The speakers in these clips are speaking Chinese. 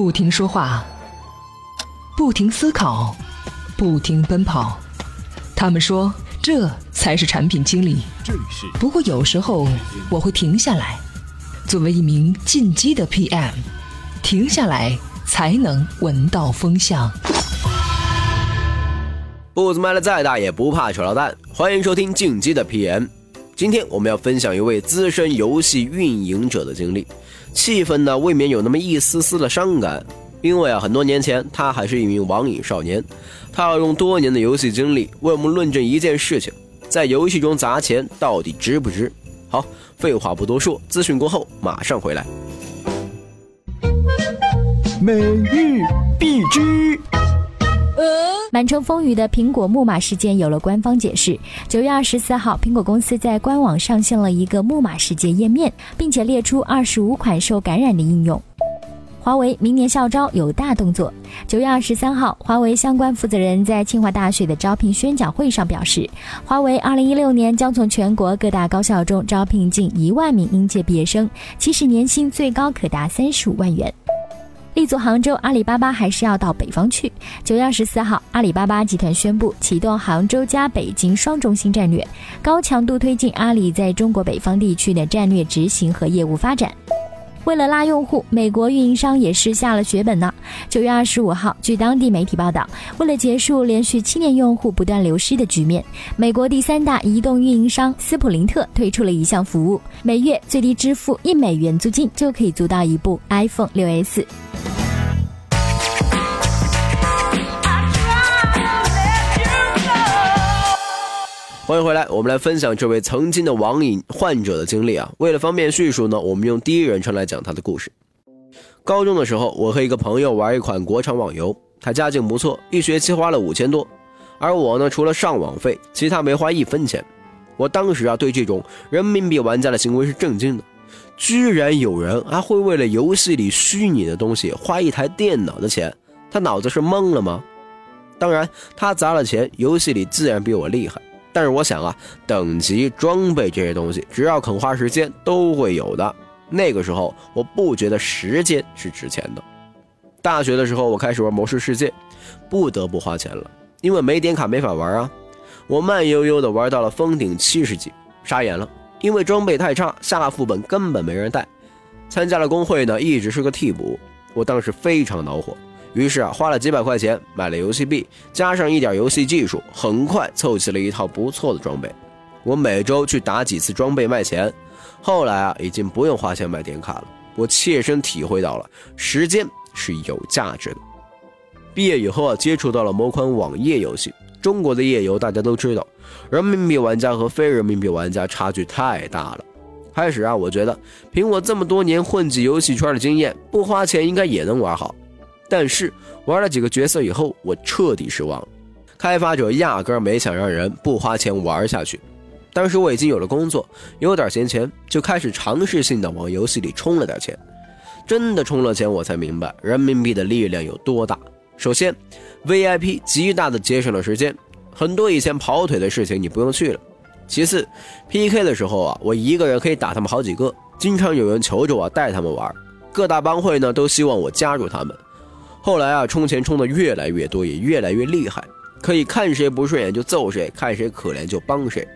不停说话，不停思考，不停奔跑。他们说这才是产品经理。不过有时候我会停下来，作为一名进击的 PM，停下来才能闻到风向。步子迈的再大也不怕扯到蛋。欢迎收听进击的 PM。今天我们要分享一位资深游戏运营者的经历，气氛呢未免有那么一丝丝的伤感，因为啊很多年前他还是一名网瘾少年，他要用多年的游戏经历为我们论证一件事情：在游戏中砸钱到底值不值？好，废话不多说，资讯过后马上回来。每日必知。满城风雨的苹果木马事件有了官方解释。九月二十四号，苹果公司在官网上线了一个木马世界页面，并且列出二十五款受感染的应用。华为明年校招有大动作。九月二十三号，华为相关负责人在清华大学的招聘宣讲会上表示，华为二零一六年将从全国各大高校中招聘近一万名应届毕业生，其实年薪最高可达三十五万元。立足杭州阿里巴巴还是要到北方去。九月二十四号阿里巴巴集团宣布启动杭州加北京双中心战略高强度推进阿里在中国北方地区的战略执行和业务发展。为了拉用户美国运营商也是下了血本呢。九月二十五号据当地媒体报道为了结束连续七年用户不断流失的局面美国第三大移动运营商斯普林特推出了一项服务每月最低支付一美元租金就可以租到一部 iphone 六 s 欢迎回来，我们来分享这位曾经的网瘾患者的经历啊。为了方便叙述呢，我们用第一人称来讲他的故事。高中的时候，我和一个朋友玩一款国产网游，他家境不错，一学期花了五千多，而我呢，除了上网费，其他没花一分钱。我当时啊，对这种人民币玩家的行为是震惊的，居然有人还会为了游戏里虚拟的东西花一台电脑的钱，他脑子是懵了吗？当然，他砸了钱，游戏里自然比我厉害。但是我想啊，等级装备这些东西，只要肯花时间，都会有的。那个时候，我不觉得时间是值钱的。大学的时候，我开始玩《魔兽世界》，不得不花钱了，因为没点卡没法玩啊。我慢悠悠的玩到了封顶七十级，傻眼了，因为装备太差，下了副本根本没人带。参加了公会呢，一直是个替补，我当时非常恼火。于是啊，花了几百块钱买了游戏币，加上一点游戏技术，很快凑齐了一套不错的装备。我每周去打几次装备卖钱，后来啊，已经不用花钱买点卡了。我切身体会到了时间是有价值的。毕业以后啊，接触到了某款网页游戏。中国的页游大家都知道，人民币玩家和非人民币玩家差距太大了。开始啊，我觉得凭我这么多年混迹游戏圈的经验，不花钱应该也能玩好。但是玩了几个角色以后，我彻底失望了。开发者压根没想让人不花钱玩下去。当时我已经有了工作，有点闲钱，就开始尝试性的往游戏里充了点钱。真的充了钱，我才明白人民币的力量有多大。首先，VIP 极大的节省了时间，很多以前跑腿的事情你不用去了。其次，PK 的时候啊，我一个人可以打他们好几个，经常有人求着我带他们玩。各大帮会呢都希望我加入他们。后来啊，充钱充的越来越多，也越来越厉害，可以看谁不顺眼就揍谁，看谁可怜就帮谁。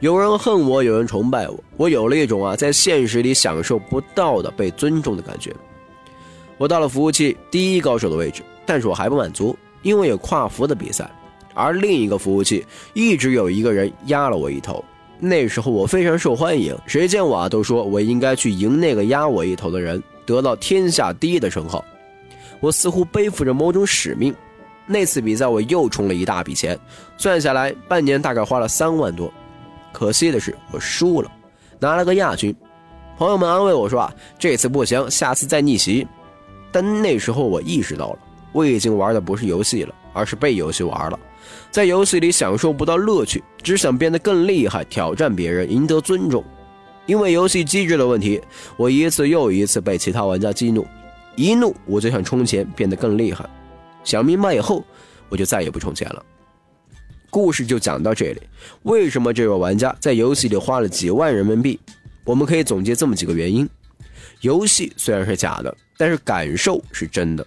有人恨我，有人崇拜我，我有了一种啊，在现实里享受不到的被尊重的感觉。我到了服务器第一高手的位置，但是我还不满足，因为有跨服的比赛，而另一个服务器一直有一个人压了我一头。那时候我非常受欢迎，谁见我啊都说我应该去赢那个压我一头的人，得到天下第一的称号。我似乎背负着某种使命。那次比赛我又充了一大笔钱，算下来半年大概花了三万多。可惜的是我输了，拿了个亚军。朋友们安慰我说啊，这次不行，下次再逆袭。但那时候我意识到了，我已经玩的不是游戏了，而是被游戏玩了。在游戏里享受不到乐趣，只想变得更厉害，挑战别人，赢得尊重。因为游戏机制的问题，我一次又一次被其他玩家激怒。一怒我就想充钱变得更厉害，想明白以后我就再也不充钱了。故事就讲到这里。为什么这位玩家在游戏里花了几万人民币？我们可以总结这么几个原因：游戏虽然是假的，但是感受是真的。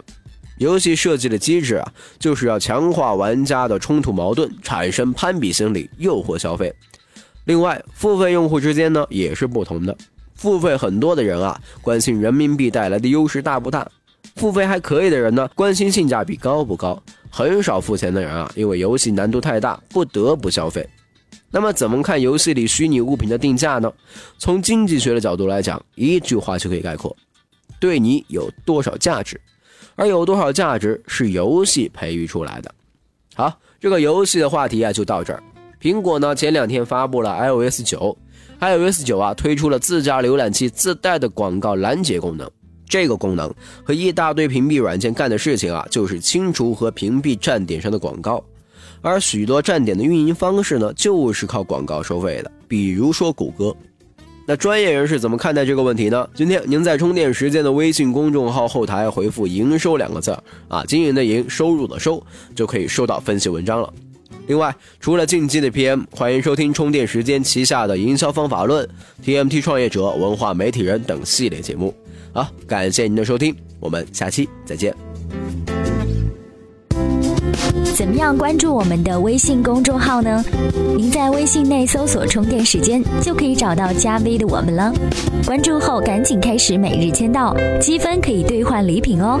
游戏设计的机制啊，就是要强化玩家的冲突矛盾，产生攀比心理，诱惑消费。另外，付费用户之间呢也是不同的。付费很多的人啊，关心人民币带来的优势大不大；付费还可以的人呢，关心性价比高不高。很少付钱的人啊，因为游戏难度太大，不得不消费。那么，怎么看游戏里虚拟物品的定价呢？从经济学的角度来讲，一句话就可以概括：对你有多少价值。而有多少价值是游戏培育出来的。好，这个游戏的话题啊就到这儿。苹果呢前两天发布了 iOS 九，iOS 九啊推出了自家浏览器自带的广告拦截功能。这个功能和一大堆屏蔽软件干的事情啊，就是清除和屏蔽站点上的广告。而许多站点的运营方式呢，就是靠广告收费的，比如说谷歌。那专业人士怎么看待这个问题呢？今天您在充电时间的微信公众号后台回复“营收”两个字啊，经营的营，收入的收，就可以收到分析文章了。另外，除了近期的 PM，欢迎收听充电时间旗下的营销方法论、TMT 创业者、文化媒体人等系列节目。好，感谢您的收听，我们下期再见。怎么样关注我们的微信公众号呢？您在微信内搜索“充电时间”就可以找到加 V 的我们了。关注后赶紧开始每日签到，积分可以兑换礼品哦。